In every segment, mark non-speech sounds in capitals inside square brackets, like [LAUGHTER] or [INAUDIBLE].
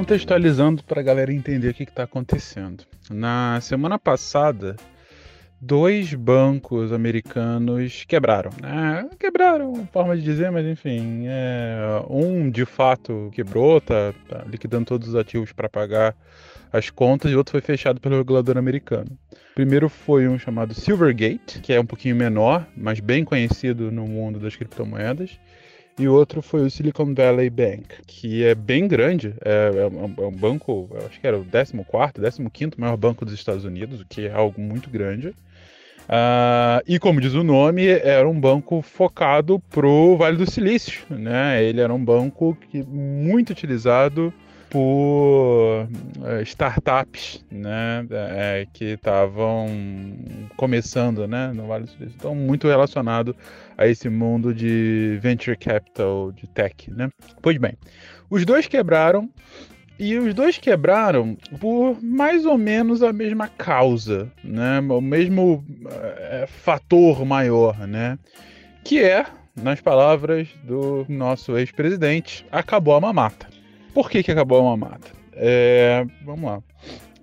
contextualizando para a galera entender o que está acontecendo. Na semana passada, dois bancos americanos quebraram. Né? Quebraram, forma de dizer, mas enfim. É, um de fato quebrou, tá, tá liquidando todos os ativos para pagar as contas, e outro foi fechado pelo regulador americano. O primeiro foi um chamado Silvergate, que é um pouquinho menor, mas bem conhecido no mundo das criptomoedas. E o outro foi o Silicon Valley Bank, que é bem grande, é, é, um, é um, banco, acho que era o 14, 15 maior banco dos Estados Unidos, o que é algo muito grande. Uh, e como diz o nome, era um banco focado pro Vale do Silício, né? Ele era um banco que, muito utilizado por uh, startups, né? É, que estavam começando, né? No Vale do Silício. Então, muito relacionado a esse mundo de venture capital, de tech, né? Pois bem, os dois quebraram e os dois quebraram por mais ou menos a mesma causa, né? O mesmo é, fator maior, né? Que é, nas palavras do nosso ex-presidente, acabou a mamata. Por que, que acabou a mamata? É, vamos lá.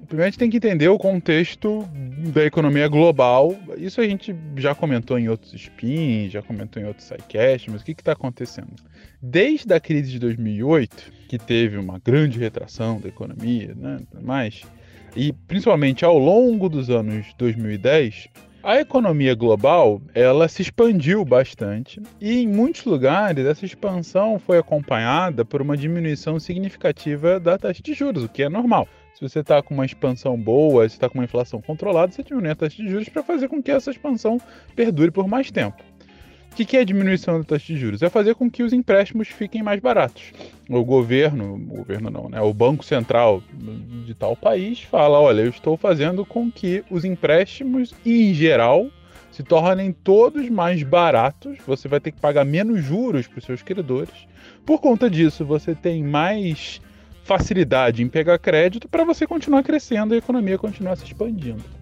Primeiro a gente tem que entender o contexto da economia global. Isso a gente já comentou em outros spins, já comentou em outros sidecasts, mas o que está acontecendo? Desde a crise de 2008, que teve uma grande retração da economia, né, mais, e principalmente ao longo dos anos 2010, a economia global ela se expandiu bastante e em muitos lugares essa expansão foi acompanhada por uma diminuição significativa da taxa de juros, o que é normal. Se você está com uma expansão boa, se está com uma inflação controlada, você diminui a taxa de juros para fazer com que essa expansão perdure por mais tempo. O que é a diminuição da taxa de juros? É fazer com que os empréstimos fiquem mais baratos. O governo, o governo não, né? O Banco Central de tal país fala: olha, eu estou fazendo com que os empréstimos, em geral, se tornem todos mais baratos. Você vai ter que pagar menos juros para os seus credores. Por conta disso, você tem mais facilidade em pegar crédito para você continuar crescendo e a economia continuar se expandindo.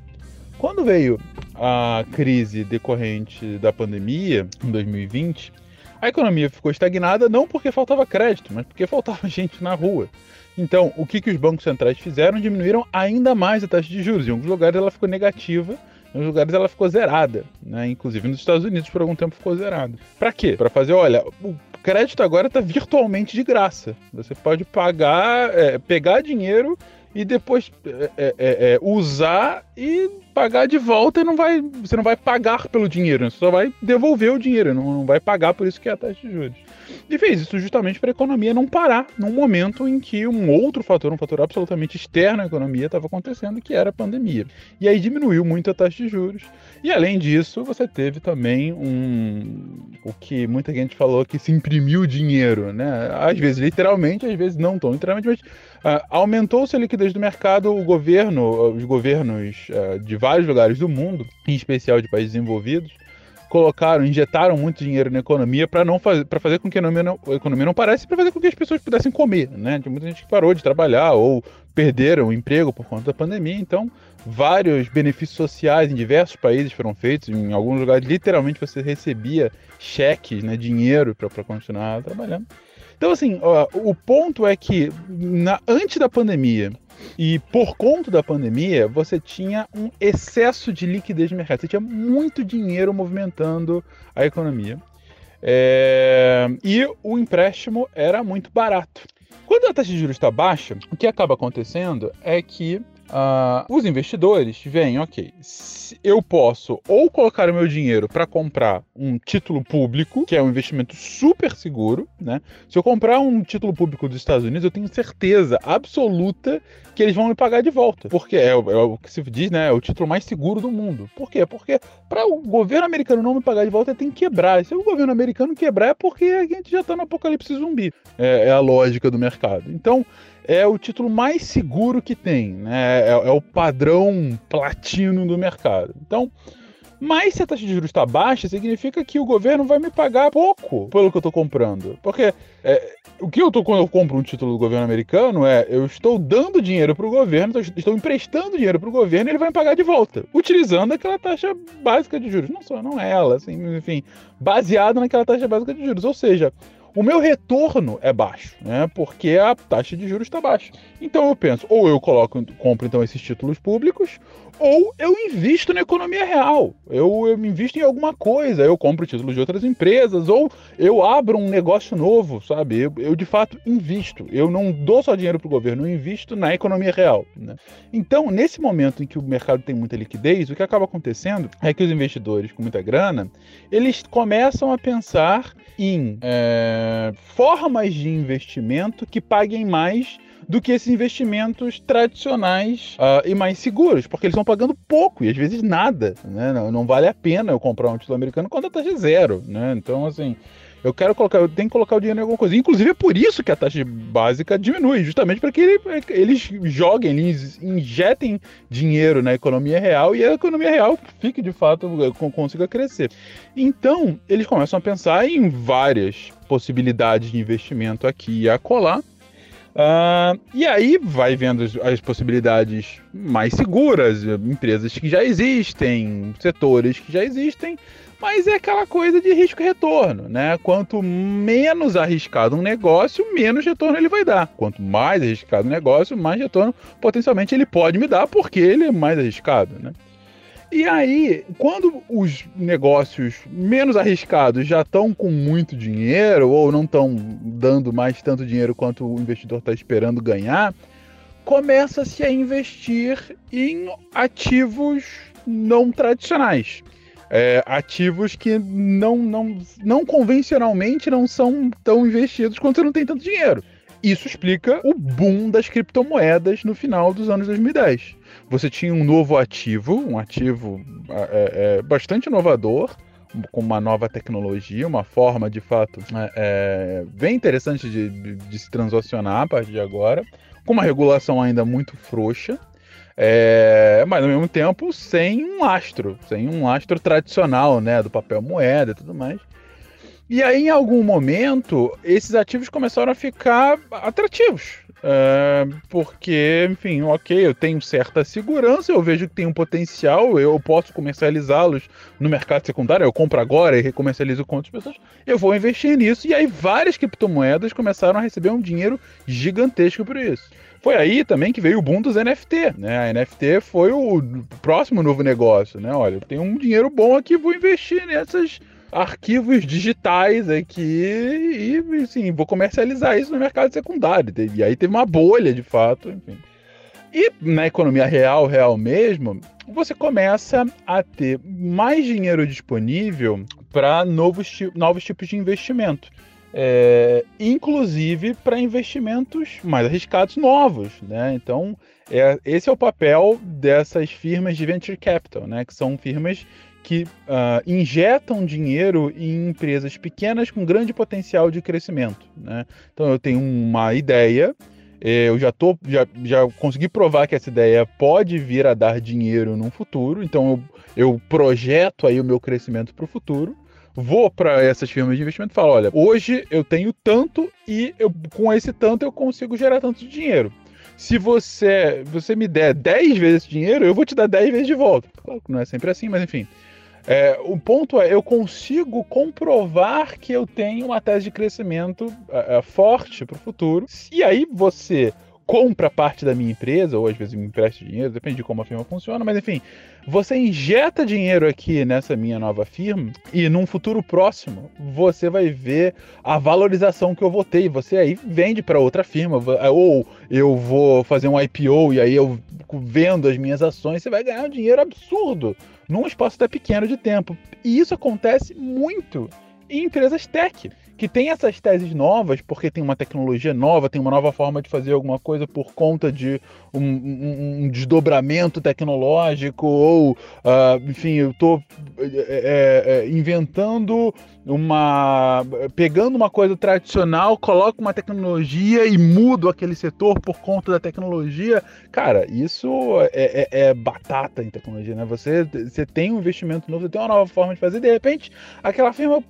Quando veio a crise decorrente da pandemia, em 2020, a economia ficou estagnada não porque faltava crédito, mas porque faltava [LAUGHS] gente na rua. Então, o que, que os bancos centrais fizeram? Diminuíram ainda mais a taxa de juros. Em alguns lugares ela ficou negativa, em alguns lugares ela ficou zerada. Né? Inclusive nos Estados Unidos, por algum tempo, ficou zerada. Para quê? Para fazer, olha, o crédito agora está virtualmente de graça. Você pode pagar, é, pegar dinheiro e depois é, é, é, é usar e pagar de volta e não vai, você não vai pagar pelo dinheiro, né? você só vai devolver o dinheiro, não, não vai pagar por isso que é a taxa de juros. E fez isso justamente para a economia não parar num momento em que um outro fator, um fator absolutamente externo à economia estava acontecendo, que era a pandemia. E aí diminuiu muito a taxa de juros. E além disso, você teve também um o que muita gente falou que se imprimiu dinheiro, né? Às vezes literalmente, às vezes não tão literalmente, mas uh, aumentou-se a liquidez do mercado, o governo, os governos uh, de vários lugares do mundo, em especial de países desenvolvidos, colocaram, injetaram muito dinheiro na economia para não fazer, para fazer com que a economia não, a economia não para fazer com que as pessoas pudessem comer, né? Tem muita gente que parou de trabalhar ou perderam o emprego por conta da pandemia, então vários benefícios sociais em diversos países foram feitos, em alguns lugares literalmente você recebia cheques, né, dinheiro para continuar trabalhando. Então assim, ó, o ponto é que na, antes da pandemia e por conta da pandemia, você tinha um excesso de liquidez no mercado. Você tinha muito dinheiro movimentando a economia. É... E o empréstimo era muito barato. Quando a taxa de juros está baixa, o que acaba acontecendo é que Uh, os investidores veem, ok, eu posso ou colocar o meu dinheiro para comprar um título público, que é um investimento super seguro, né? Se eu comprar um título público dos Estados Unidos, eu tenho certeza absoluta que eles vão me pagar de volta, porque é, é o que se diz, né? É o título mais seguro do mundo. Por quê? Porque para o governo americano não me pagar de volta, tem que quebrar. E se o governo americano quebrar, é porque a gente já está no apocalipse zumbi. É, é a lógica do mercado. Então, é o título mais seguro que tem, né? É, é, o padrão platino do mercado. Então, mas se a taxa de juros está baixa, significa que o governo vai me pagar pouco pelo que eu estou comprando. Porque é, o que eu tô quando eu compro um título do governo americano é eu estou dando dinheiro para o governo, estou emprestando dinheiro para o governo e ele vai me pagar de volta, utilizando aquela taxa básica de juros. Não só, não é ela, assim, enfim, baseado naquela taxa básica de juros. Ou seja, o meu retorno é baixo, né? Porque a taxa de juros está baixa. Então eu penso, ou eu coloco, compro então esses títulos públicos, ou eu invisto na economia real. Eu, eu invisto em alguma coisa, eu compro títulos de outras empresas, ou eu abro um negócio novo, sabe? Eu, eu de fato invisto. Eu não dou só dinheiro para o governo, eu invisto na economia real. Né? Então, nesse momento em que o mercado tem muita liquidez, o que acaba acontecendo é que os investidores com muita grana, eles começam a pensar em é, formas de investimento que paguem mais do que esses investimentos tradicionais uh, e mais seguros, porque eles estão pagando pouco e às vezes nada, né? Não, não, vale a pena eu comprar um título americano quando a taxa é zero, né? Então, assim, eu quero colocar, eu tenho que colocar o dinheiro em alguma coisa. Inclusive é por isso que a taxa básica diminui, justamente para que ele, eles joguem, eles injetem dinheiro na economia real e a economia real fique de fato consiga crescer. Então, eles começam a pensar em várias possibilidades de investimento aqui e acolá Uh, e aí vai vendo as, as, possibilidades mais seguras, empresas que já existem, setores que já existem, mas é aquela coisa de risco e retorno, né? Quanto menos arriscado um negócio, menos retorno ele vai dar. Quanto mais arriscado o negócio, mais retorno potencialmente ele pode me dar, porque ele é mais arriscado, né? E aí, quando os negócios menos arriscados já estão com muito dinheiro ou não estão dando mais tanto dinheiro quanto o investidor está esperando ganhar, começa-se a investir em ativos não tradicionais. É, ativos que não, não, não convencionalmente não são tão investidos quando você não tem tanto dinheiro. Isso explica o boom das criptomoedas no final dos anos 2010. Você tinha um novo ativo, um ativo é, é, bastante inovador, com uma nova tecnologia, uma forma de fato é, é bem interessante de, de, de, se transacionar a partir de agora, com uma regulação ainda muito frouxa, é, mas ao mesmo tempo sem um lastro, sem um lastro tradicional, né, do papel moeda e tudo mais. E aí, em algum momento, esses ativos começaram a ficar atrativos. É, porque, enfim, ok, eu tenho certa segurança, eu vejo que tem um potencial, eu posso comercializá-los no mercado secundário, eu compro agora e recomercializo com outras pessoas, eu vou investir nisso. E aí, várias criptomoedas começaram a receber um dinheiro gigantesco por isso. Foi aí também que veio o boom dos NFT, né? A NFT foi o próximo novo negócio, né? Olha, tenho um dinheiro bom aqui, vou investir nessas arquivos digitais aqui e, assim, vou comercializar isso no mercado secundário. E aí teve uma bolha, de fato, enfim. E na economia real, real mesmo, você começa a ter mais dinheiro disponível para novos, novos tipos de investimento. É, inclusive para investimentos mais arriscados novos, né? Então, é, esse é o papel dessas firmas de venture capital, né? Que são firmas que uh, injetam dinheiro em empresas pequenas com grande potencial de crescimento. Né? Então eu tenho uma ideia, eh, eu já, tô, já, já consegui provar que essa ideia pode vir a dar dinheiro no futuro, então eu, eu projeto aí o meu crescimento para o futuro. Vou para essas firmas de investimento e falo: olha, hoje eu tenho tanto e eu, com esse tanto eu consigo gerar tanto de dinheiro se você você me der 10 vezes dinheiro, eu vou te dar 10 vezes de volta. Claro que não é sempre assim, mas enfim. É, o ponto é, eu consigo comprovar que eu tenho uma tese de crescimento é, é forte para o futuro. E aí você compra parte da minha empresa, ou às vezes me empresta dinheiro, depende de como a firma funciona, mas enfim, você injeta dinheiro aqui nessa minha nova firma e num futuro próximo você vai ver a valorização que eu e você aí vende para outra firma, ou eu vou fazer um IPO e aí eu vendo as minhas ações, você vai ganhar um dinheiro absurdo num espaço até pequeno de tempo. E isso acontece muito em empresas tech, que tem essas teses novas, porque tem uma tecnologia nova, tem uma nova forma de fazer alguma coisa por conta de um, um, um desdobramento tecnológico, ou, uh, enfim, eu estou é, é, é, inventando uma. pegando uma coisa tradicional, coloco uma tecnologia e mudo aquele setor por conta da tecnologia. Cara, isso é, é, é batata em tecnologia, né? Você, você tem um investimento novo, você tem uma nova forma de fazer, de repente, aquela firma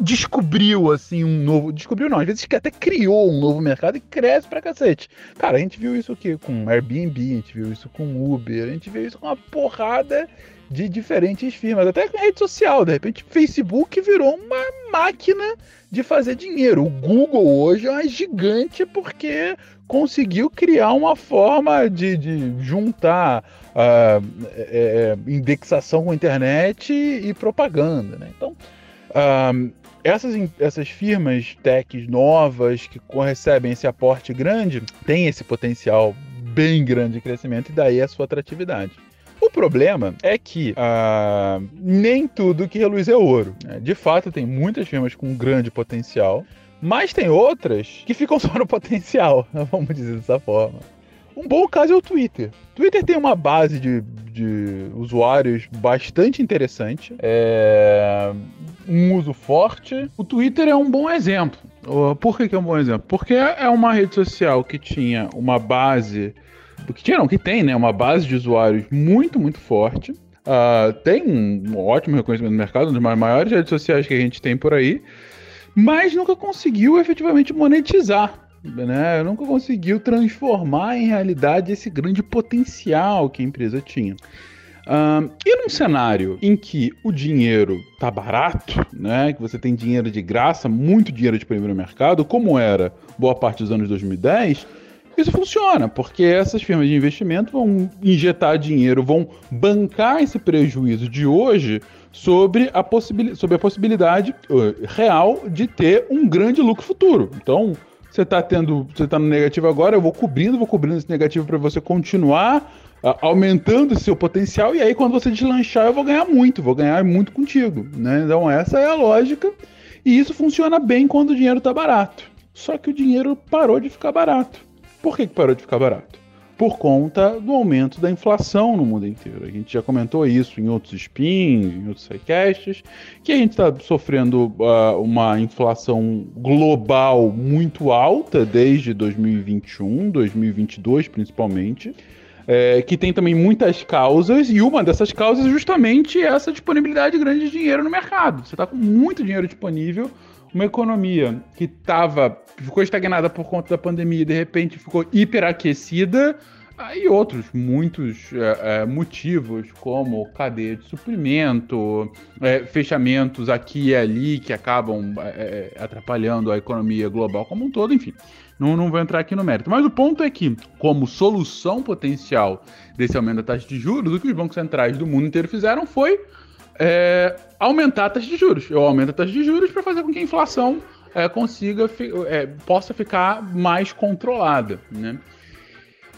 descobriu assim um novo. Descobriu não, às vezes até criou um novo mercado e cresce pra cacete. Cara, a gente viu isso aqui com Airbnb, a gente viu isso com Uber, a gente viu isso com uma porrada de diferentes firmas, até com rede social. De repente, Facebook virou uma máquina de fazer dinheiro. O Google hoje é uma gigante porque conseguiu criar uma forma de, de juntar uh, é, indexação com internet e, e propaganda. Né? Então, uh, essas, essas firmas techs novas que recebem esse aporte grande têm esse potencial bem grande de crescimento e daí a sua atratividade. O problema é que uh, nem tudo que reluz é ouro. Né? De fato, tem muitas firmas com grande potencial, mas tem outras que ficam [LAUGHS] só no potencial, [LAUGHS] vamos dizer dessa forma. Um bom caso é o Twitter. Twitter tem uma base de, de usuários bastante interessante, é um uso forte. O Twitter é um bom exemplo. Por que, que é um bom exemplo? Porque é uma rede social que tinha uma base que tinha não, que tem, né, uma base de usuários muito, muito forte. Uh, tem um ótimo reconhecimento no mercado, uma das maiores redes sociais que a gente tem por aí, mas nunca conseguiu efetivamente monetizar. Né? Nunca conseguiu transformar em realidade esse grande potencial que a empresa tinha. E num cenário em que o dinheiro tá barato, né, que você tem dinheiro de graça, muito dinheiro disponível no mercado, como era boa parte dos anos 2010, isso funciona, porque essas firmas de investimento vão injetar dinheiro, vão bancar esse prejuízo de hoje sobre a, sobre a possibilidade uh, real de ter um grande lucro futuro. Então, você está tendo, você tá no negativo agora, eu vou cobrindo, vou cobrindo esse negativo para você continuar uh, aumentando seu potencial e aí quando você deslanchar eu vou ganhar muito, vou ganhar muito contigo, né? Então essa é a lógica e isso funciona bem quando o dinheiro está barato. Só que o dinheiro parou de ficar barato. Por que, que parou de ficar barato? Por conta do aumento da inflação no mundo inteiro. A gente já comentou isso em outros spins, em outros sidecasts, que a gente está sofrendo uh, uma inflação global muito alta desde 2021, 2022 principalmente. É, que tem também muitas causas, e uma dessas causas é justamente essa disponibilidade grande de dinheiro no mercado. Você está com muito dinheiro disponível uma economia que tava, ficou estagnada por conta da pandemia e de repente ficou hiperaquecida, e outros muitos é, é, motivos, como cadeia de suprimento, é, fechamentos aqui e ali que acabam é, é, atrapalhando a economia global como um todo, enfim. Não, não vou entrar aqui no mérito. Mas o ponto é que, como solução potencial desse aumento da taxa de juros, o que os bancos centrais do mundo inteiro fizeram foi é, aumentar a taxa de juros. Eu aumento a taxa de juros para fazer com que a inflação é, consiga é, possa ficar mais controlada, né?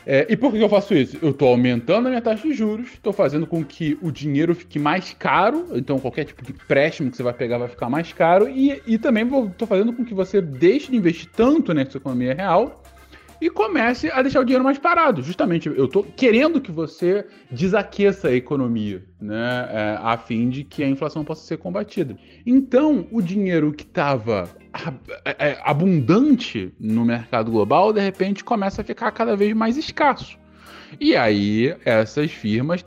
É, e por que eu faço isso? Eu estou aumentando a minha taxa de juros, estou fazendo com que o dinheiro fique mais caro, então qualquer tipo de empréstimo que você vai pegar vai ficar mais caro, e, e também estou fazendo com que você deixe de investir tanto nessa economia real e comece a deixar o dinheiro mais parado. Justamente, eu estou querendo que você desaqueça a economia, né, é, a fim de que a inflação possa ser combatida. Então, o dinheiro que estava é, é, abundante no mercado global, de repente começa a ficar cada vez mais escasso. E aí, essas firmas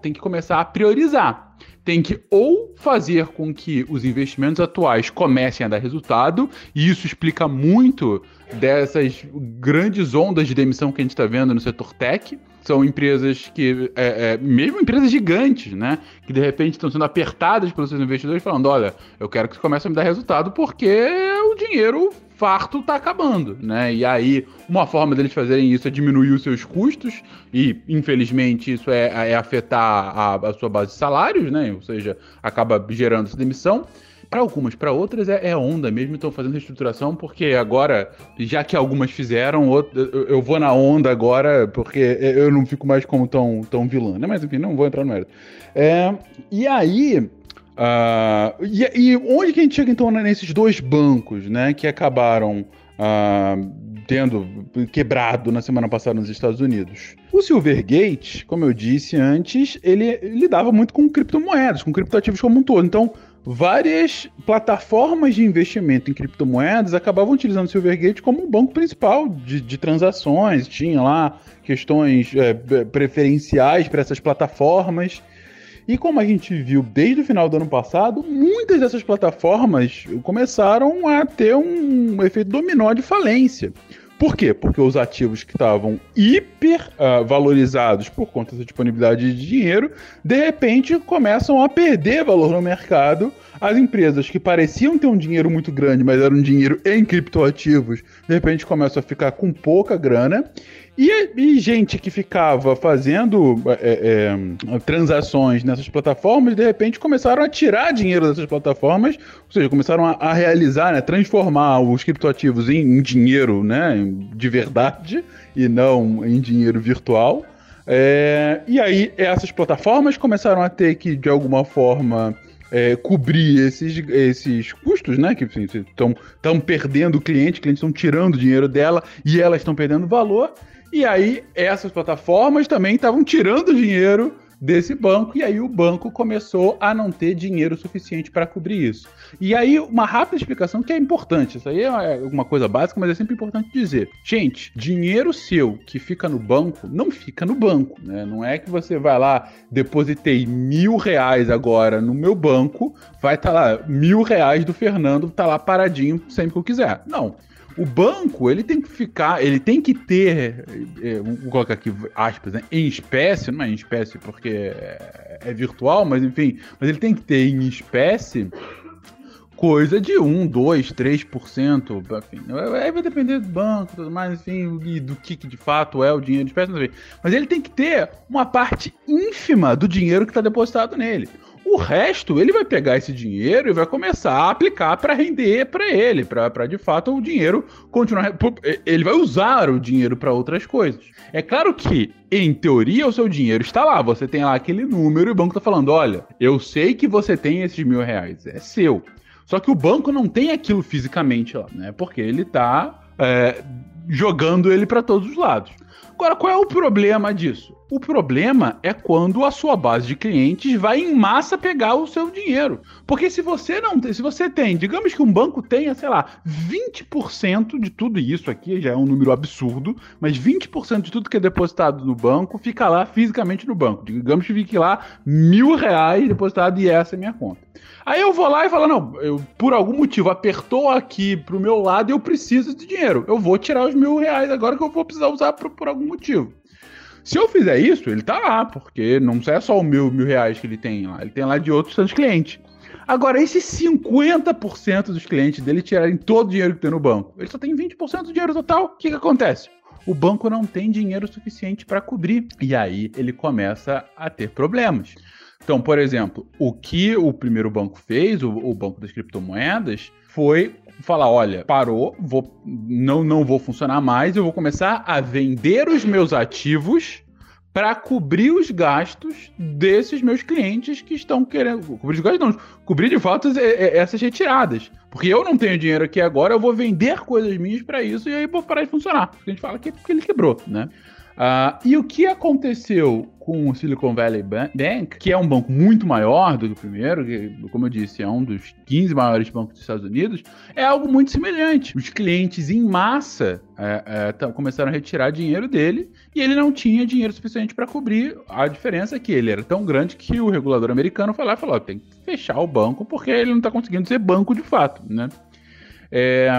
têm que começar a priorizar tem que ou fazer com que os investimentos atuais comecem a dar resultado, e isso explica muito dessas grandes ondas de demissão que a gente está vendo no setor tech. São empresas que, é, é, mesmo empresas gigantes, né? Que de repente estão sendo apertadas pelos seus investidores, falando: olha, eu quero que você comece a me dar resultado porque o dinheiro farto está acabando, né? E aí, uma forma deles fazerem isso é diminuir os seus custos, e infelizmente isso é, é afetar a, a, sua base de salários, né? Ou seja, acaba gerando essa demissão. Para algumas, para outras é, é, onda mesmo, estão fazendo reestruturação, porque agora, já que algumas fizeram, eu vou na onda agora, porque eu não fico mais como tão, tão vilã, né? Mas enfim, não vou entrar no mérito. É, e aí, Uh, e, e, onde que a gente chega então nesses dois bancos, né, que acabaram uh, tendo quebrado na semana passada nos Estados Unidos? O Silvergate, como eu disse antes, ele lidava muito com criptomoedas, com criptoativos como um todo. Então, várias plataformas de investimento em criptomoedas acabavam utilizando o Silvergate como um banco principal de, de transações. Tinha lá questões é, preferenciais para essas plataformas. E como a gente viu desde o final do ano passado, muitas dessas plataformas começaram a ter um efeito dominó de falência. Por quê? Porque os ativos que estavam hiper uh, valorizados por conta da disponibilidade de dinheiro, de repente começam a perder valor no mercado. As empresas que pareciam ter um dinheiro muito grande, mas era um dinheiro em criptoativos, de repente começam a ficar com pouca grana. E, e gente que ficava fazendo é, é, transações nessas plataformas, de repente começaram a tirar dinheiro dessas plataformas, ou seja, começaram a, a realizar, né, transformar os criptoativos em, em, dinheiro né, de verdade e não em dinheiro virtual. É, e aí essas plataformas começaram a ter que, de alguma forma, é, cobrir esses, esses custos, né? Que estão assim, perdendo o cliente, clientes estão tirando dinheiro dela e elas estão perdendo valor. E aí, essas plataformas também estavam tirando dinheiro desse banco, e aí o banco começou a não ter dinheiro suficiente para cobrir isso. E aí, uma rápida explicação que é importante, isso aí é uma coisa básica, mas é sempre importante dizer. Gente, dinheiro seu que fica no banco, não fica no banco, né? Não é que você vai lá, depositei mil reais agora no meu banco, vai estar tá lá, mil reais do Fernando, tá lá paradinho sempre que eu quiser. Não o banco, ele tem que ficar, ele tem que ter, é, vou colocar aqui aspas, né, em espécie, não é em espécie porque é, é virtual, mas enfim, mas ele tem que ter em espécie coisa de 1, 2, 3%, enfim. Aí vai depender do banco, tudo mais, enfim, e do que, que de fato é o dinheiro de espécie. Mas ele tem que ter uma parte ínfima do dinheiro que está depositado nele. O resto, ele vai pegar esse dinheiro e vai começar a aplicar para render para ele, para de fato o dinheiro continuar. Ele vai usar o dinheiro para outras coisas. É claro que, em teoria, o seu dinheiro está lá. Você tem lá aquele número e o banco está falando: olha, eu sei que você tem esses mil reais, é seu. Só que o banco não tem aquilo fisicamente lá, né? Porque ele está é, jogando ele para todos os lados. Agora, qual é o problema disso? O problema é quando a sua base de clientes vai em massa pegar o seu dinheiro. Porque se você não tem, se você tem, digamos que um banco tenha, sei lá, 20% de tudo isso aqui, já é um número absurdo, mas 20% de tudo que é depositado no banco fica lá fisicamente no banco. Digamos que fique lá mil reais depositado e essa é minha conta. Aí eu vou lá e falo, não, eu, por algum motivo apertou aqui pro meu lado e eu preciso de dinheiro. Eu vou tirar os mil reais agora que eu vou precisar usar por, por algum motivo. Se eu fizer isso, ele tá lá, porque não é só o mil, mil reais que ele tem lá, ele tem lá de outros tantos clientes. Agora, esses 50% dos clientes dele tirarem todo o dinheiro que tem no banco, ele só tem 20% do dinheiro total, o que, que acontece? O banco não tem dinheiro suficiente para cobrir. E aí ele começa a ter problemas. Então, por exemplo, o que o primeiro banco fez, o, o banco das criptomoedas, foi falar, olha, parou, vou, não, não vou funcionar mais, eu vou começar a vender os meus ativos para cobrir os gastos desses meus clientes que estão querendo. Cobrir os gastos, não, cobrir de fato essas retiradas. Porque eu não tenho dinheiro aqui agora, eu vou vender coisas minhas para isso e aí vou parar de funcionar. Porque a gente fala que, que ele quebrou, né? Uh, e o que aconteceu com o Silicon Valley Bank, que é um banco muito maior do que o primeiro, que, como eu disse, é um dos 15 maiores bancos dos Estados Unidos, é algo muito semelhante. Os clientes em massa é, é, começaram a retirar dinheiro dele e ele não tinha dinheiro suficiente para cobrir. A diferença é que ele era tão grande que o regulador americano foi lá e falou: tem que fechar o banco porque ele não está conseguindo ser banco de fato, né? É,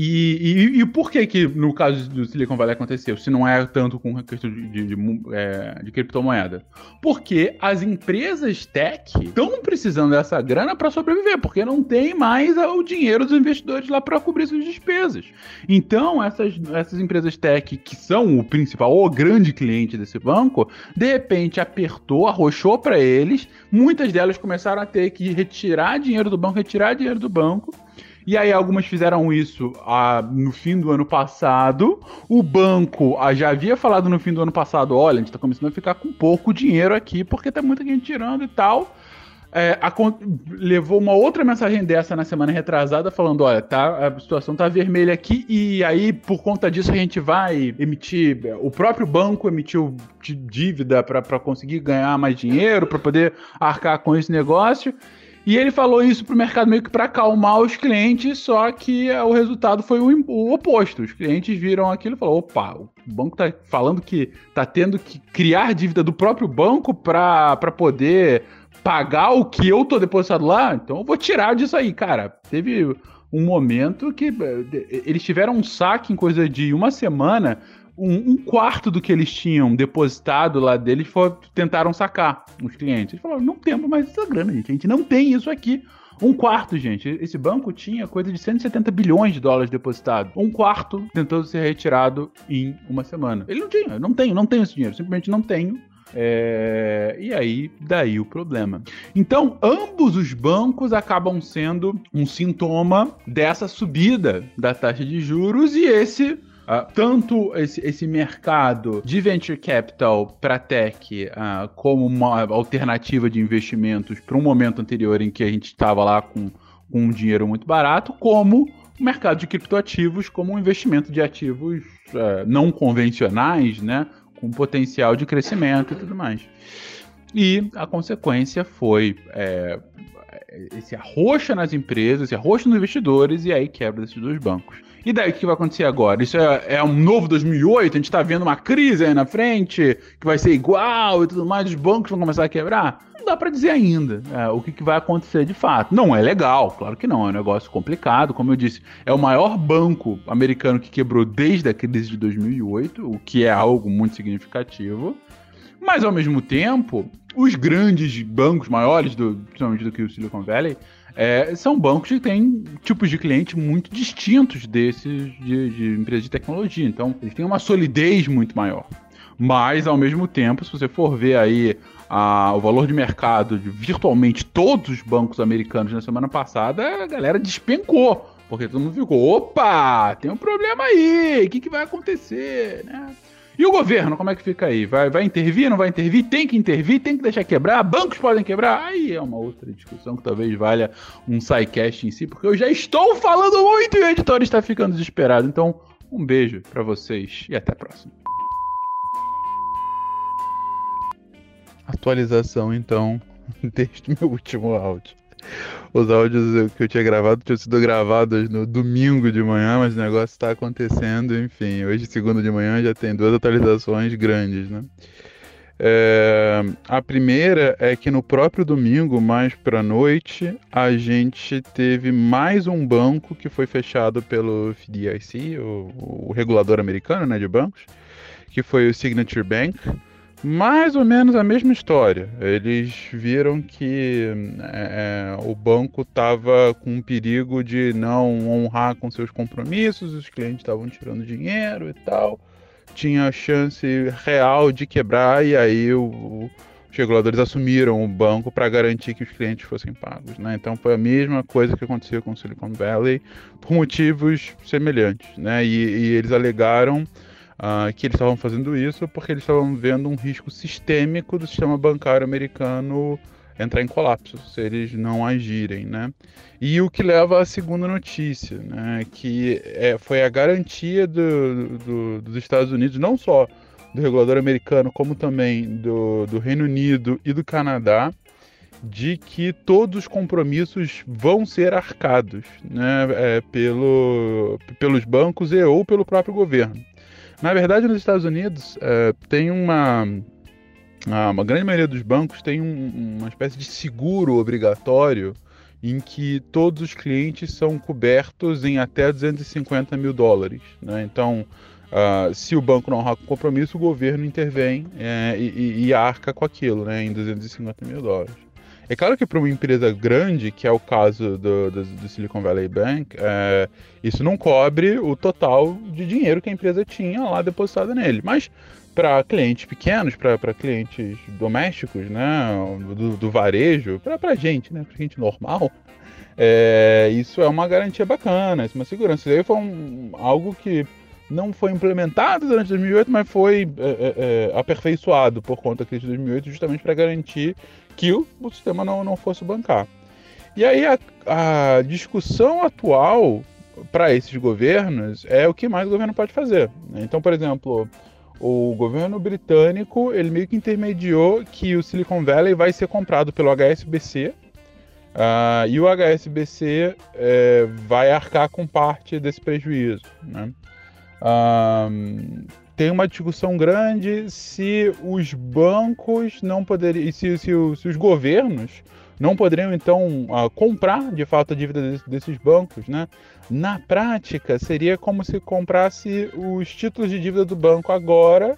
e, e, e, por que que no caso do Silicon Valley aconteceu, se não é tanto com a questão de, de, de, é, de criptomoeda? Porque as empresas tech estão precisando dessa grana para sobreviver, porque não tem mais o dinheiro dos investidores lá para cobrir suas despesas. Então, essas, essas empresas tech, que são o principal ou grande cliente desse banco, de repente apertou, arrochou para eles, muitas delas começaram a ter que retirar dinheiro do banco, retirar dinheiro do banco, e aí algumas fizeram isso ah, no fim do ano passado. O banco ah, já havia falado no fim do ano passado, olha, a gente tá começando a ficar com pouco dinheiro aqui, porque tá muita gente tirando e tal. É, a, levou uma outra mensagem dessa na semana retrasada, falando: olha, tá, a situação tá vermelha aqui, e aí, por conta disso, a gente vai emitir. O próprio banco emitiu dívida para conseguir ganhar mais dinheiro, para poder arcar com esse negócio. E ele falou isso pro mercado meio que para acalmar os clientes, só que o resultado foi o, o oposto. Os clientes viram aquilo e falaram: opa, o banco tá falando que tá tendo que criar dívida do próprio banco para poder pagar o que eu tô depositado lá, então eu vou tirar disso aí, cara. Teve um momento que eh, eles tiveram um saque em coisa de uma semana, um, um quarto do que eles tinham depositado lá deles foi, tentaram sacar os clientes. Eles falaram, não temos mais essa grana, gente. A gente não tem isso aqui. Um quarto, gente. Esse banco tinha coisa de 170 bilhões de dólares depositado. Um quarto tentou ser retirado em uma semana. Ele não tinha, não tenho, não tenho esse dinheiro. Simplesmente não tenho. É... E aí, daí o problema. Então, ambos os bancos acabam sendo um sintoma dessa subida da taxa de juros e esse Uh, tanto esse, esse, mercado de venture capital para tech uh, como uma alternativa de investimentos para um momento anterior em que a gente estava lá com, com um dinheiro muito barato, como o mercado de criptoativos como um investimento de ativos uh, não convencionais, né, com potencial de crescimento e tudo mais. E a consequência foi é, esse arroxa nas empresas, esse arroxa nos investidores e aí quebra desses dois bancos. E daí, o que vai acontecer agora? Isso é, é, um novo 2008? A gente tá vendo uma crise aí na frente, que vai ser igual e tudo mais, os bancos vão começar a quebrar? Não dá para dizer ainda é, o que, que, vai acontecer de fato. Não é legal, claro que não, é um negócio complicado. Como eu disse, é o maior banco americano que quebrou desde a crise de 2008, o que é algo muito significativo. Mas, ao mesmo tempo, os grandes bancos maiores, do, principalmente do que o Silicon Valley, é, são bancos que têm tipos de cliente muito distintos desses de, de empresas de tecnologia. Então, eles têm uma solidez muito maior. Mas, ao mesmo tempo, se você for ver aí a, o valor de mercado de virtualmente todos os bancos americanos na semana passada, a galera despencou. Porque todo mundo ficou, opa, tem um problema aí, o que, que vai acontecer, né? E o governo, como é que fica aí? Vai, vai intervir, não vai intervir? Tem que intervir, tem que deixar quebrar? Bancos podem quebrar? Aí é uma outra discussão que talvez valha um sidecast em si, porque eu já estou falando muito e o editor está ficando desesperado. Então, um beijo para vocês e até a próxima. Atualização, então, [LAUGHS] desde meu último áudio. Os áudios que eu tinha gravado tinham sido gravados no domingo de manhã, mas o negócio está acontecendo, enfim. Hoje, segunda de manhã, já tem duas atualizações grandes, né? É, a primeira é que no próprio domingo, mais para noite, a gente teve mais um banco que foi fechado pelo FDIC, o, o regulador americano né, de bancos, que foi o Signature Bank mais ou menos a mesma história. Eles viram que é, é o banco estava com um perigo de não honrar com seus compromissos, os clientes estavam tirando dinheiro e tal. Tinha chance real de quebrar, e aí o, os reguladores assumiram o banco para garantir que os clientes fossem pagos. Né? Então foi a mesma coisa que aconteceu com o Silicon Valley, por motivos semelhantes. Né? e, e eles alegaram uh, que eles estavam fazendo isso porque eles estavam vendo um risco sistêmico do sistema bancário americano entrar em colapso se eles não agirem, né? E o que leva à segunda notícia, né? Que é, foi a garantia do, do, dos Estados Unidos, não só do regulador americano, como também do, do Reino Unido e do Canadá, de que todos os compromissos vão ser arcados né, é, pelo, pelos bancos e ou pelo próprio governo. Na verdade, nos Estados Unidos, é, tem uma. Uma grande maioria dos bancos tem um, uma espécie de seguro obrigatório em que todos os clientes são cobertos em até 250 mil dólares. Né? Então, uh, se o banco não honrar com compromisso, o governo intervém é, e, e, arca com aquilo, né, em 250 mil dólares. É claro que para uma empresa grande, que é o caso do, do, do Silicon Valley Bank, é, isso não cobre o total de dinheiro que a empresa tinha lá depositado nele. Mas para clientes pequenos, para clientes domésticos, né, do, do varejo, para gente, né, para gente normal, é, isso é uma garantia bacana, isso é uma segurança. Isso aí foi um, algo que não foi implementado durante 2008, mas foi é, é, é, aperfeiçoado por conta da crise de 2008, justamente para garantir que o, sistema não, não fosse bancar. E aí a, a discussão atual para esses governos é o que mais o governo pode fazer. Né? Então, por exemplo, o governo britânico ele meio que intermediou que o Silicon Valley vai ser comprado pelo HSBC uh, e o HSBC é, vai arcar com parte desse prejuízo. Né? Um, tem uma discussão grande se os bancos não poderiam, se, se, se os governos não poderiam então uh, comprar de fato a dívida desses bancos, né? Na prática, seria como se comprasse os títulos de dívida do banco agora uh,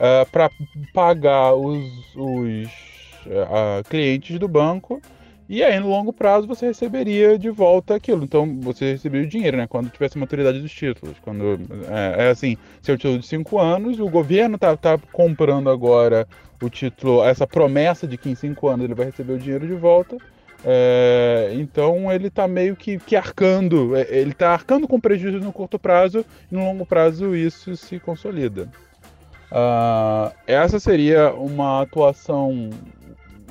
ah, para pagar os, os uh, clientes do banco e aí, no longo prazo, você receberia de volta aquilo. Então, você receberia o dinheiro, né? Quando tivesse maturidade dos títulos. Quando, é, é assim, se um título de 5 anos, o governo tá, tá comprando agora o título, essa promessa de que em 5 anos ele vai receber o dinheiro de volta. É, então ele está meio que, que arcando, é, ele está arcando com prejuízos no curto prazo e no longo prazo isso se consolida. Uh, essa seria uma atuação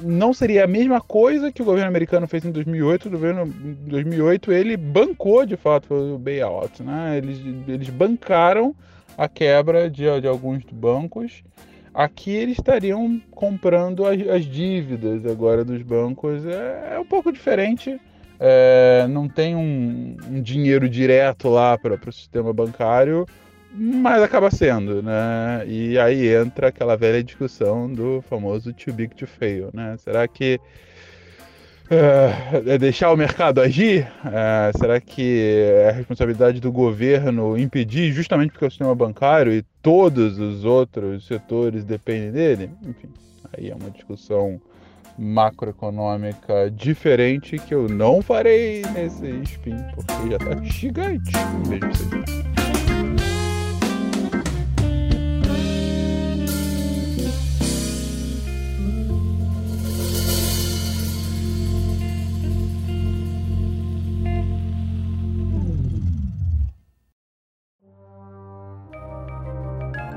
não seria a mesma coisa que o governo americano fez em 2008. O governo em 2008 ele bancou de fato o bailout, né? Eles, eles bancaram a quebra de, de alguns bancos. Aqui eles estariam comprando as, as dívidas agora dos bancos. É, é um pouco diferente. É, não tem um, um, dinheiro direto lá para o sistema bancário mas acaba sendo, né? E aí entra aquela velha discussão do famoso too big to fail, né? Será que é, é deixar o mercado agir? É, será que é a responsabilidade do governo impedir, justamente porque o sistema bancário e todos os outros setores dependem dele? Enfim, aí é uma discussão macroeconômica diferente que eu não farei nesse spin, porque já tá gigante. Um beijo pra vocês.